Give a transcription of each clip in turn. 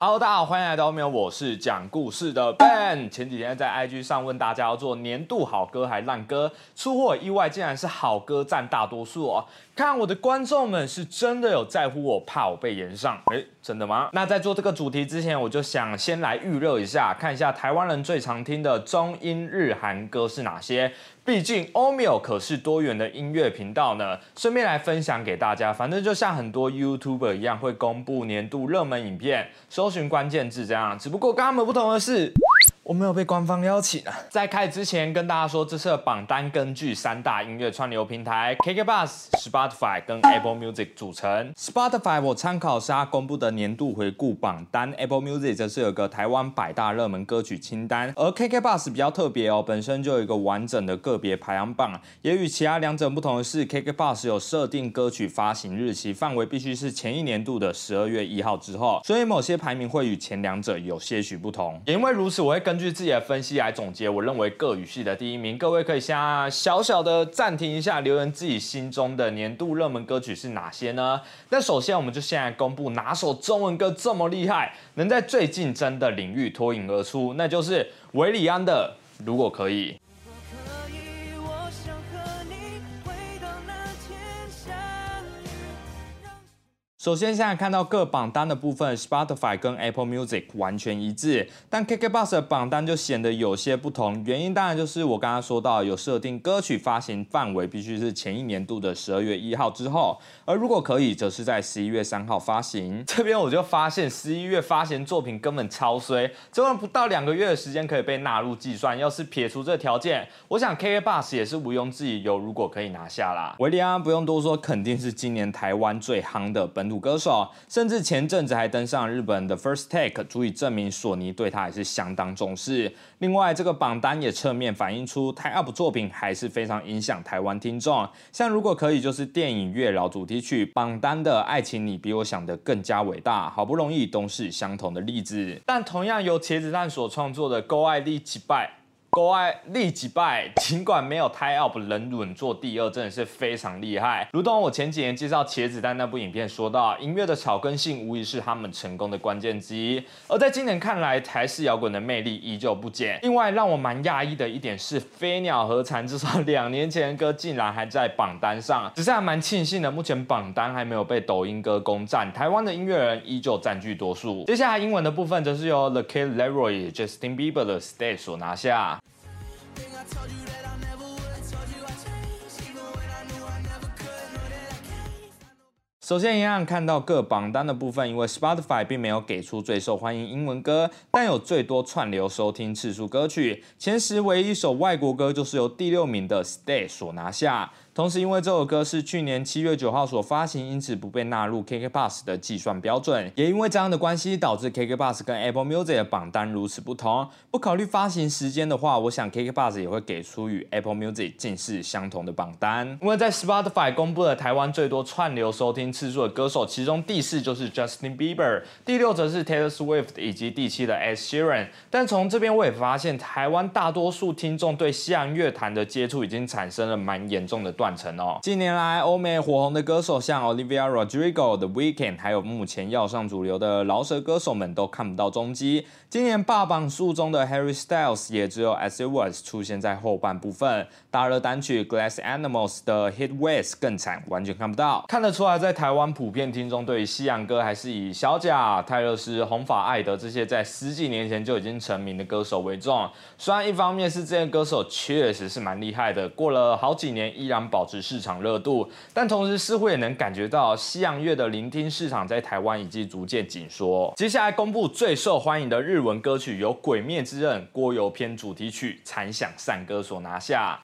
Hello，大家好，欢迎来到没有，我是讲故事的 Ben。前几天在 IG 上问大家要做年度好歌还烂歌，出乎我意外，竟然是好歌占大多数哦。看我的观众们是真的有在乎我，怕我被延上。诶，真的吗？那在做这个主题之前，我就想先来预热一下，看一下台湾人最常听的中英日韩歌是哪些。毕竟欧米 o 可是多元的音乐频道呢，顺便来分享给大家。反正就像很多 YouTuber 一样，会公布年度热门影片，搜寻关键字这样。只不过跟他们不同的是。我没有被官方邀请啊！在开始之前，跟大家说，这次的榜单根据三大音乐串流平台 KKBus、Spotify 跟 Apple Music 组成。Spotify 我参考是它公布的年度回顾榜单，Apple Music 则是有个台湾百大热门歌曲清单。而 KKBus 比较特别哦，本身就有一个完整的个别排行榜。也与其他两者不同的是，KKBus 有设定歌曲发行日期范围必须是前一年度的十二月一号之后，所以某些排名会与前两者有些许不同。也因为如此，我会跟根据自己的分析来总结，我认为各语系的第一名，各位可以先小小的暂停一下，留言自己心中的年度热门歌曲是哪些呢？那首先我们就先来公布哪首中文歌这么厉害，能在最竞争的领域脱颖而出，那就是韦礼安的《如果可以》。首先，现在看到各榜单的部分，Spotify 跟 Apple Music 完全一致，但 KKBox 的榜单就显得有些不同。原因当然就是我刚刚说到，有设定歌曲发行范围必须是前一年度的十二月一号之后，而如果可以，则是在十一月三号发行。这边我就发现十一月发行作品根本超衰，这段不到两个月的时间可以被纳入计算。要是撇除这条件，我想 KKBox 也是毋庸置疑有如果可以拿下啦。维利安不用多说，肯定是今年台湾最夯的本土。歌手，甚至前阵子还登上日本的 First Take，足以证明索尼对他还是相当重视。另外，这个榜单也侧面反映出台 UP 作品还是非常影响台湾听众。像如果可以，就是电影《月老》主题曲榜单的《爱情你比我想的更加伟大》，好不容易都是相同的例子。但同样由茄子蛋所创作的《Go 爱力击败》。国外立即败，尽管没有 tie up 能稳坐第二，真的是非常厉害。如同我前几年介绍茄子蛋那部影片说到，音乐的草根性无疑是他们成功的关键之一。而在今年看来，台式摇滚的魅力依旧不减。另外让我蛮讶异的一点是，飞鸟和蝉至少两年前的歌竟然还在榜单上，只是还蛮庆幸的。目前榜单还没有被抖音歌攻占，台湾的音乐人依旧占据多数。接下来英文的部分则是由 The Kid Laroi、Justin Bieber 的 Stay 所拿下。tell you that 首先，一样看到各榜单的部分，因为 Spotify 并没有给出最受欢迎英文歌，但有最多串流收听次数歌曲。前十唯一一首外国歌，就是由第六名的 Stay 所拿下。同时，因为这首歌是去年七月九号所发行，因此不被纳入 KKBox 的计算标准。也因为这样的关系，导致 KKBox 跟 Apple Music 的榜单如此不同。不考虑发行时间的话，我想 KKBox 也会给出与 Apple Music 近似相同的榜单。因为在 Spotify 公布了台湾最多串流收听次数的歌手，其中第四就是 Justin Bieber，第六则是 Taylor Swift，以及第七的 Ed Sheeran。但从这边我也发现，台湾大多数听众对西洋乐坛的接触已经产生了蛮严重的断。层哦。近年来，欧美火红的歌手像 Olivia Rodrigo、The Weeknd，还有目前要上主流的饶舌歌手们都看不到踪迹。今年霸榜数中的 Harry Styles 也只有 As It Was 出现在后半部分。大热单曲 Glass Animals 的 Hit West 更惨，完全看不到。看得出来，在台台湾普遍听众对于西洋歌还是以小贾、泰勒斯、红发艾德这些在十几年前就已经成名的歌手为重。虽然一方面是这些歌手确实是蛮厉害的，过了好几年依然保。持市场热度，但同时似乎也能感觉到西洋乐的聆听市场在台湾已经逐渐紧缩。接下来公布最受欢迎的日文歌曲，由《鬼灭之刃》郭游篇主题曲《残响散歌》所拿下。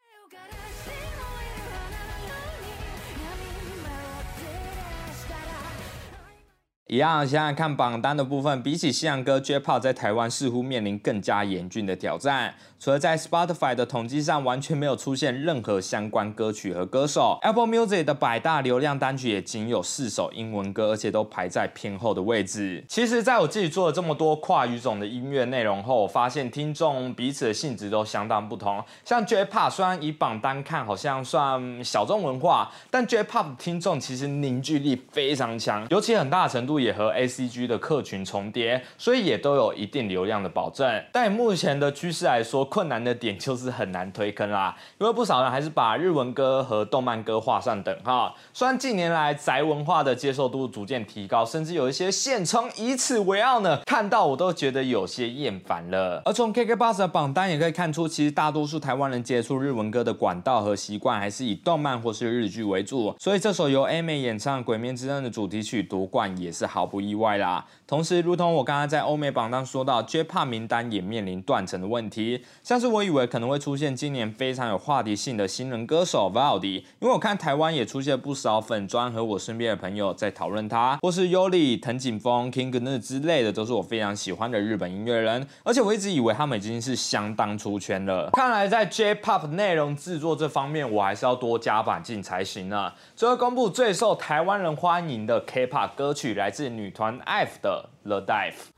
一样，现在看榜单的部分，比起西洋歌，J-Pop 在台湾似乎面临更加严峻的挑战。除了在 Spotify 的统计上完全没有出现任何相关歌曲和歌手，Apple Music 的百大流量单曲也仅有四首英文歌，而且都排在偏后的位置。其实，在我自己做了这么多跨语种的音乐内容后，我发现听众彼此的性质都相当不同。像 J-Pop 虽然以榜单看好像算小众文化，但 J-Pop 听众其实凝聚力非常强，尤其很大程度。也和 A C G 的客群重叠，所以也都有一定流量的保证。但目前的趋势来说，困难的点就是很难推坑啦，因为不少人还是把日文歌和动漫歌画上等号。虽然近年来宅文化的接受度逐渐提高，甚至有一些现称以此为傲呢，看到我都觉得有些厌烦了。而从 KK Bus 的榜单也可以看出，其实大多数台湾人接触日文歌的管道和习惯还是以动漫或是日剧为主，所以这首由 A 美演唱《鬼灭之刃》的主题曲夺冠也是毫不意外啦。同时，如同我刚刚在欧美榜单说到，J-Pop 名单也面临断层的问题。像是我以为可能会出现今年非常有话题性的新人歌手 v a l d i 因为我看台湾也出现不少粉专和我身边的朋友在讨论他，或是 Yoli、藤井风、King Gnu 之类的，都是我非常喜欢的日本音乐人。而且我一直以为他们已经是相当出圈了。看来在 J-Pop 内容制作这方面，我还是要多加把劲才行呢。最后公布最受台湾人欢迎的 K-Pop 歌曲，来自女团 F 的。The Dive。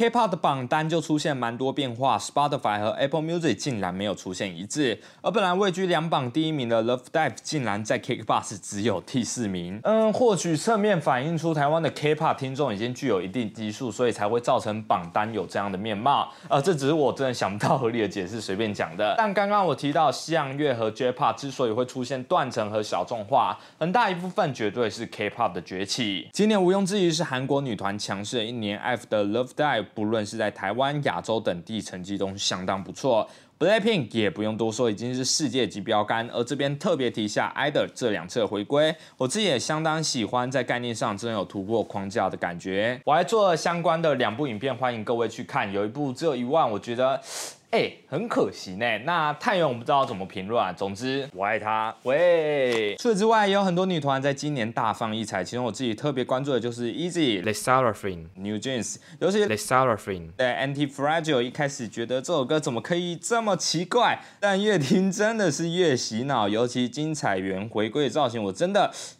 K-pop 的榜单就出现蛮多变化，Spotify 和 Apple Music 竟然没有出现一致，而本来位居两榜第一名的 Love Dive 竟然在 KKBOX 只有第四名。嗯，或许侧面反映出台湾的 K-pop 听众已经具有一定基数，所以才会造成榜单有这样的面貌。呃，这只是我真的想不到合理的解释，随便讲的。但刚刚我提到西洋乐和 J-pop 之所以会出现断层和小众化，很大一部分绝对是 K-pop 的崛起。今年毋庸置疑是韩国女团强势的一年，F 的 Love Dive。不论是在台湾、亚洲等地，成绩都相当不错。Blackpink 也不用多说，已经是世界级标杆。而这边特别提一下 IDOL 这两次回归，我自己也相当喜欢，在概念上真的有突破框架的感觉。我还做了相关的两部影片，欢迎各位去看。有一部只有一万，我觉得。哎，很可惜呢。那太阳我不知道怎么评论啊。总之，我爱他。喂，除此之外，也有很多女团在今年大放异彩。其中我自己特别关注的就是 Easy、Le s a r a f i n New Jeans，尤其 Le s a r a f i n 对 Anti Fragile。一开始觉得这首歌怎么可以这么奇怪，但越听真的是越洗脑。尤其金彩媛回归的造型，我真的哎。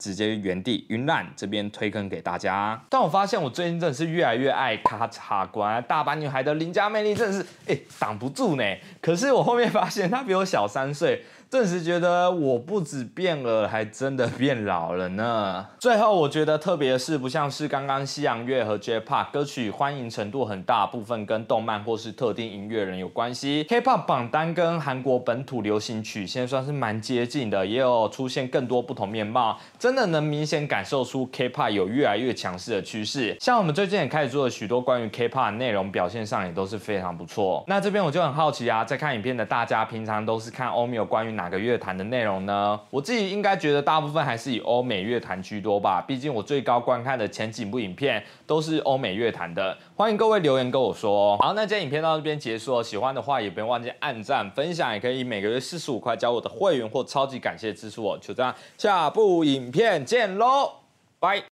直接原地晕烂，这边推坑给大家。但我发现我最近真的是越来越爱咔嚓关大阪女孩的邻家魅力，真的是哎挡不住呢。可是我后面发现她比我小三岁。顿时觉得我不止变了，还真的变老了呢。最后我觉得特别是，不像是刚刚西洋乐和 J-Pop 歌曲欢迎程度很大部分跟动漫或是特定音乐人有关系，K-pop 榜单跟韩国本土流行曲现在算是蛮接近的，也有出现更多不同面貌，真的能明显感受出 K-pop 有越来越强势的趋势。像我们最近也开始做了许多关于 K-pop 内容，表现上也都是非常不错。那这边我就很好奇啊，在看影片的大家平常都是看欧米有关于哪个乐坛的内容呢？我自己应该觉得大部分还是以欧美乐坛居多吧。毕竟我最高观看的前几部影片都是欧美乐坛的。欢迎各位留言跟我说。好，那今天影片到这边结束，喜欢的话也不用忘记按赞、分享，也可以每个月四十五块交我的会员或超级感谢支持我。就这样，下部影片见喽，拜。